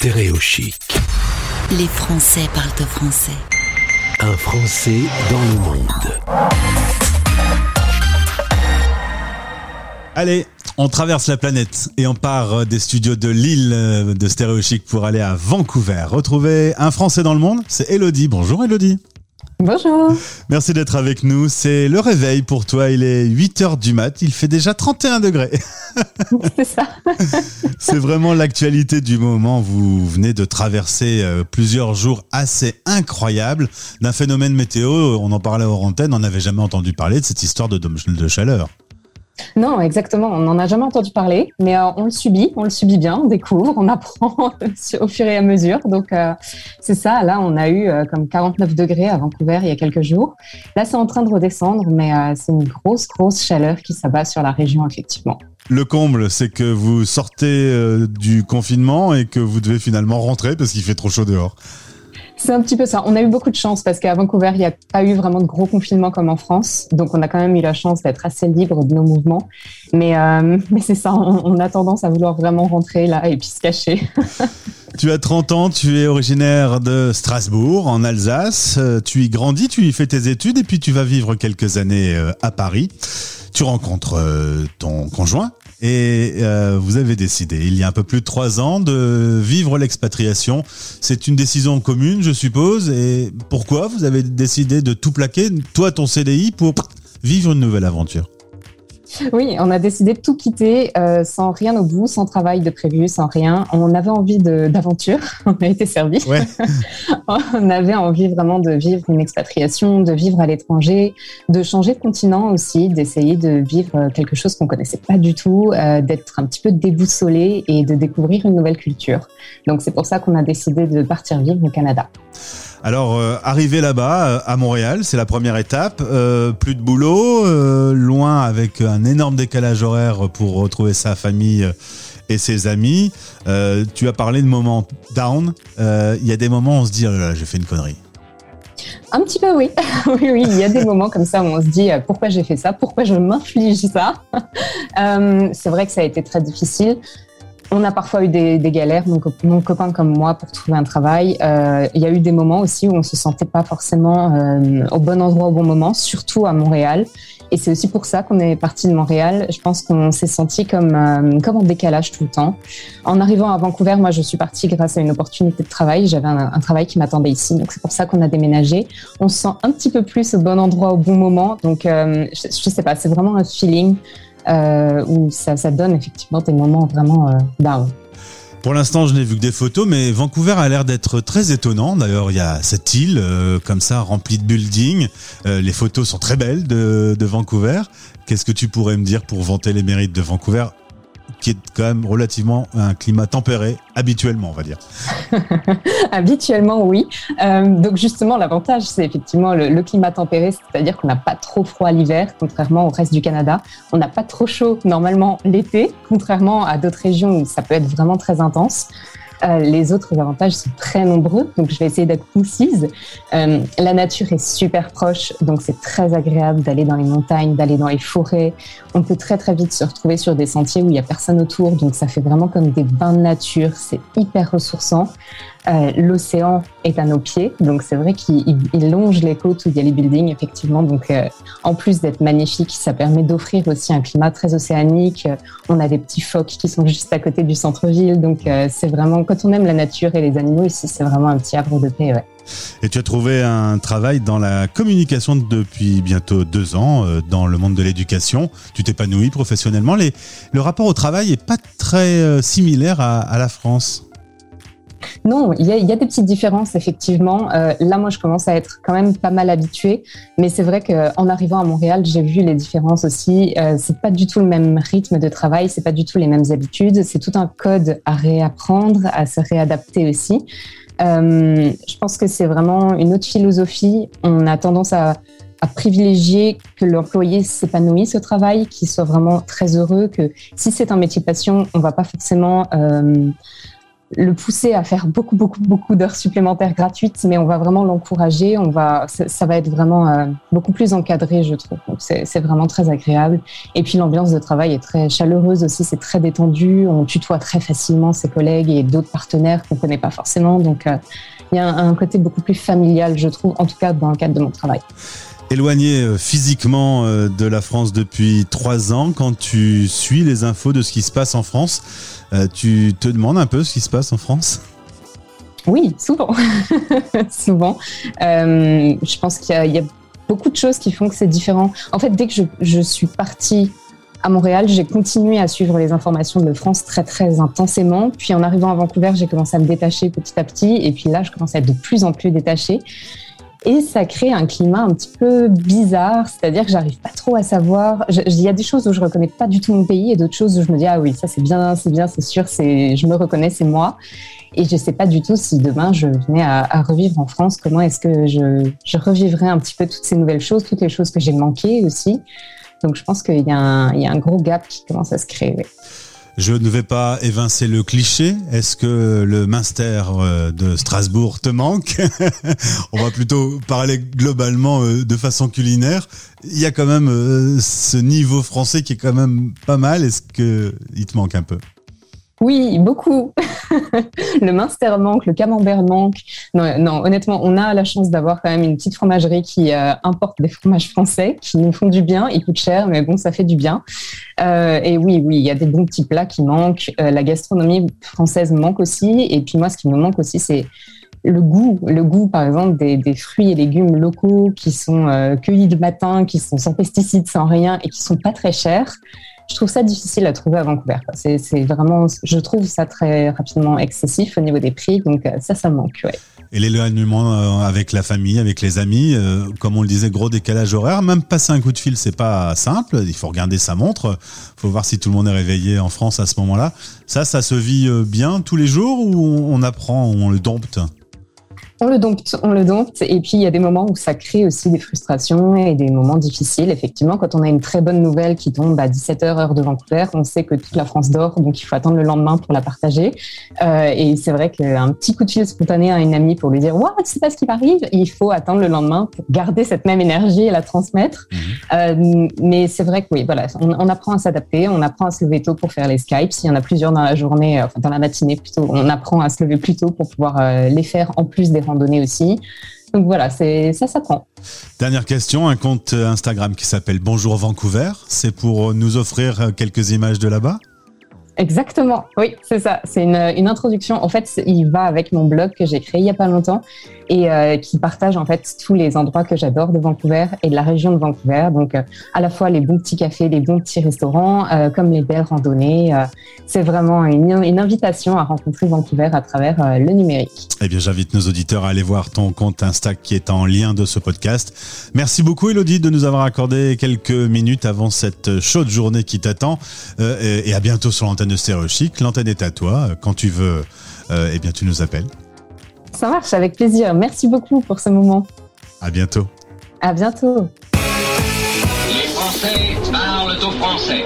Stéréochic. Les Français parlent au français. Un Français dans le monde. Allez, on traverse la planète et on part euh, des studios de Lille euh, de Stéréochic pour aller à Vancouver. Retrouver un Français dans le monde, c'est Elodie. Bonjour Elodie. Bonjour. Merci d'être avec nous. C'est le réveil pour toi. Il est 8 heures du mat. Il fait déjà 31 degrés. C'est ça. C'est vraiment l'actualité du moment. Vous venez de traverser euh, plusieurs jours assez incroyables d'un phénomène météo. On en parlait hors antenne. On n'avait jamais entendu parler de cette histoire de, de chaleur. Non, exactement. On n'en a jamais entendu parler, mais euh, on le subit, on le subit bien, on découvre, on apprend au fur et à mesure. Donc euh, c'est ça. Là, on a eu euh, comme 49 degrés à Vancouver il y a quelques jours. Là, c'est en train de redescendre, mais c'est une grosse, grosse chaleur qui s'abat sur la région, effectivement. Le comble, c'est que vous sortez du confinement et que vous devez finalement rentrer parce qu'il fait trop chaud dehors. C'est un petit peu ça. On a eu beaucoup de chance parce qu'à Vancouver, il n'y a pas eu vraiment de gros confinement comme en France. Donc, on a quand même eu la chance d'être assez libre de nos mouvements. Mais, euh, c'est ça, on, a tendance à vouloir vraiment rentrer là et puis se cacher. tu as 30 ans, tu es originaire de Strasbourg, en Alsace. Euh, tu y grandis, tu y fais tes études et puis tu vas vivre quelques années euh, à Paris. Tu rencontres ton conjoint, et euh, vous avez décidé, il y a un peu plus de trois ans, de vivre l'expatriation. C'est une décision commune, je suppose. Et pourquoi vous avez décidé de tout plaquer, toi ton CDI, pour vivre une nouvelle aventure? oui, on a décidé de tout quitter euh, sans rien au bout, sans travail de prévu, sans rien. On avait envie d'aventure, on a été servi. on avait envie vraiment de vivre une expatriation, de vivre à l'étranger, de changer de continent aussi, d'essayer de vivre quelque chose qu'on connaissait pas du tout, euh, d'être un petit peu déboussolé et de découvrir une nouvelle culture. Donc c'est pour ça qu'on a décidé de partir vivre au Canada. Alors, euh, arriver là-bas, euh, à Montréal, c'est la première étape. Euh, plus de boulot, loin avec un énorme décalage horaire pour retrouver sa famille et ses amis. tu as parlé de moments down. Il y a des moments où on se dit, oh j'ai fait une connerie. Un petit peu, oui. oui, oui, il y a des moments comme ça où on se dit pourquoi j'ai fait ça, pourquoi je m'inflige ça? c'est vrai que ça a été très difficile. On a parfois eu des, galères, mon, copain comme moi, pour trouver un travail. Euh, il y a eu des moments aussi où on se sentait pas forcément euh, au bon endroit au bon moment, surtout à Montréal. Et c'est aussi pour ça qu'on est parti de Montréal. Je pense qu'on s'est senti comme, euh, comme en décalage tout le temps. En arrivant à Vancouver, moi, je suis partie grâce à une opportunité de travail. J'avais un, un, travail qui m'attendait ici. Donc, c'est pour ça qu'on a déménagé. On se sent un petit peu plus au bon endroit au bon moment. Donc, je, je sais pas, c'est vraiment un feeling. Euh, où ça, donne effectivement des moments vraiment euh. Pour l'instant, je n'ai vu que des photos, mais Vancouver a l'air d'être très étonnant. D'ailleurs, il y a cette île euh, comme ça remplie de buildings. les photos sont très belles de Vancouver. Qu'est-ce que tu pourrais me dire pour vanter les mérites de Vancouver? Qui est quand même relativement un climat tempéré, habituellement, on va dire. habituellement, oui. Euh, donc justement, l'avantage, c'est effectivement le, climat tempéré, c'est-à-dire qu'on n'a pas trop froid l'hiver, contrairement au reste du Canada. On n'a pas trop chaud normalement l'été, contrairement à d'autres régions où ça peut être vraiment très intense. Euh, les autres avantages sont très nombreux, donc je vais essayer d'être concise. Euh, la nature est super proche, donc c'est très agréable d'aller dans les montagnes, d'aller dans les forêts. On peut très très vite se retrouver sur des sentiers où il n'y a personne autour, donc ça fait vraiment comme des bains de nature, c'est hyper ressourçant. Euh, l'océan est à nos pieds, donc c'est vrai qu'il longe les côtes où il y a les buildings, effectivement. Donc, euh, en plus d'être magnifique, ça permet d'offrir aussi un climat très océanique. On a des petits phoques qui sont juste à côté du centre-ville, donc euh, c'est vraiment quand on aime la nature et les animaux ici, c'est vraiment un petit havre de paix. Et tu as trouvé un travail dans la communication depuis bientôt deux ans, dans le monde de l'éducation. Tu t'épanouis professionnellement. Les, le rapport au travail est pas très similaire à la France. Non, il y, a, des petites différences effectivement. Euh, là, moi, je commence à être quand même pas mal habituée, mais c'est vrai qu'en arrivant à Montréal, j'ai vu les différences aussi. Euh, c'est pas du tout le même rythme de travail, c'est pas du tout les mêmes habitudes. C'est tout un code à réapprendre, à se réadapter aussi. Euh, je pense que c'est vraiment une autre philosophie. On a tendance à, privilégier que l'employé s'épanouisse au travail, qu'il soit vraiment très heureux, que si c'est un métier passion, on va pas forcément euh, le pousser à faire beaucoup, beaucoup, beaucoup d'heures supplémentaires gratuites, mais on va vraiment l'encourager. On va, ça, va être vraiment euh, beaucoup plus encadré, je trouve. c'est vraiment très agréable. Et puis l'ambiance de travail est très chaleureuse aussi. C'est très détendu. On tutoie très facilement ses collègues et d'autres partenaires qu'on connaît pas forcément. Donc euh, il y a un côté beaucoup plus familial, je trouve, en tout cas dans le cadre de mon travail. Éloigné euh, physiquement de la France depuis trois ans, quand tu suis les infos de ce qui se passe en France, euh, tu te demandes un peu ce qui se passe en France? Oui, souvent. souvent. Euh, je pense qu'il y, a beaucoup de choses qui font que c'est différent. En fait, dès que je, suis partie à Montréal, j'ai continué à suivre les informations de France très très intensément. Puis en arrivant à Vancouver, j'ai commencé à me détacher petit à petit. Et puis là, je commence à être de plus en plus détachée. Et ça crée un climat un petit peu bizarre, c'est-à-dire que j'arrive pas trop à savoir. Il y a des choses où je reconnais pas du tout mon pays et d'autres choses où je me dis ah oui ça c'est bien, c'est bien, c'est sûr, c'est je me reconnais, c'est moi. Et je sais pas du tout si demain je venais à, revivre en France, comment est-ce que je, je revivrais un petit peu toutes ces nouvelles choses, toutes les choses que j'ai manquées aussi. Donc je pense qu'il y, y, a un gros gap qui commence à se créer. Je ne vais pas évincer le cliché. Est-ce que le Minster euh, de Strasbourg te manque On va plutôt parler globalement euh, de façon culinaire. Il y a quand même euh, ce niveau français qui est quand même pas mal. Est-ce que il te manque un peu? Oui, beaucoup. le Minster manque, le Camembert manque. Non, honnêtement, on a la chance d'avoir quand même une petite fromagerie qui euh, importe des fromages français, qui nous font du bien. Ils coûtent cher, mais bon, ça fait du bien. Euh, et oui, oui, il y a des bons petits plats qui manquent. Euh, la gastronomie française manque aussi. Et puis moi, ce qui me manque aussi, c'est le goût, le goût par exemple des, fruits et légumes locaux qui sont cueillis le matin, qui sont sans pesticides, sans rien et qui sont pas très chers je trouve ça difficile à trouver à Vancouver. C'est vraiment, je trouve ça très rapidement excessif au niveau des prix, donc euh, ça, ça manque. Et l'éloignement euh, avec la famille, avec les amis, euh, comme on le disait, gros décalage horaire. Même passer un coup de fil, c'est pas simple. Il faut regarder sa montre. Il faut voir si tout le monde est réveillé en France à ce moment-là. Ça, ça se vit bien tous les jours ou on apprend, on le dompte? On le dompte, on le dompte. Et puis, il y a des moments où ça crée aussi des frustrations et des moments difficiles. Effectivement, quand on a une très bonne nouvelle qui tombe à 17h heure de Vancouver, on sait que toute la France dort, donc il faut attendre le lendemain pour la partager. Euh, et c'est vrai qu'un petit coup de fil spontané à une amie pour lui dire, waouh, tu sais pas ce qui m'arrive, il faut attendre le lendemain pour garder cette même énergie et la transmettre. Mhm. Euh, mais c'est vrai que oui, voilà, on, apprend à s'adapter, on apprend à se lever tôt pour faire les Skypes. S'il y en a plusieurs dans la journée, enfin dans la matinée plutôt, on apprend à se lever plus tôt pour pouvoir euh, les faire en plus des randonnées aussi. Donc voilà, c'est ça s'apprend. Dernière question, un compte Instagram qui s'appelle Bonjour Vancouver, c'est pour nous offrir quelques images de là-bas? Exactement, oui, c'est ça. C'est une, une, introduction. En fait, il va avec mon blog que j'ai créé il y a pas longtemps et euh, qui partage en fait tous les endroits que j'adore de Vancouver et de la région de Vancouver. Donc, euh, à la fois les bons petits cafés, les bons petits restaurants, euh, comme les belles randonnées. c'est vraiment une, invitation à rencontrer Vancouver à travers le numérique. Eh bien, j'invite nos auditeurs à aller voir ton compte Insta qui est en lien de ce podcast. Merci beaucoup, Elodie, de nous avoir accordé quelques minutes avant cette chaude journée qui t'attend. et à bientôt sur l'antenne de Stéréo Chic. L'antenne est à toi. Quand tu veux, eh bien, tu nous appelles. Ça marche, avec plaisir. Merci beaucoup pour ce moment. À bientôt. À bientôt. Les Français parlent au français.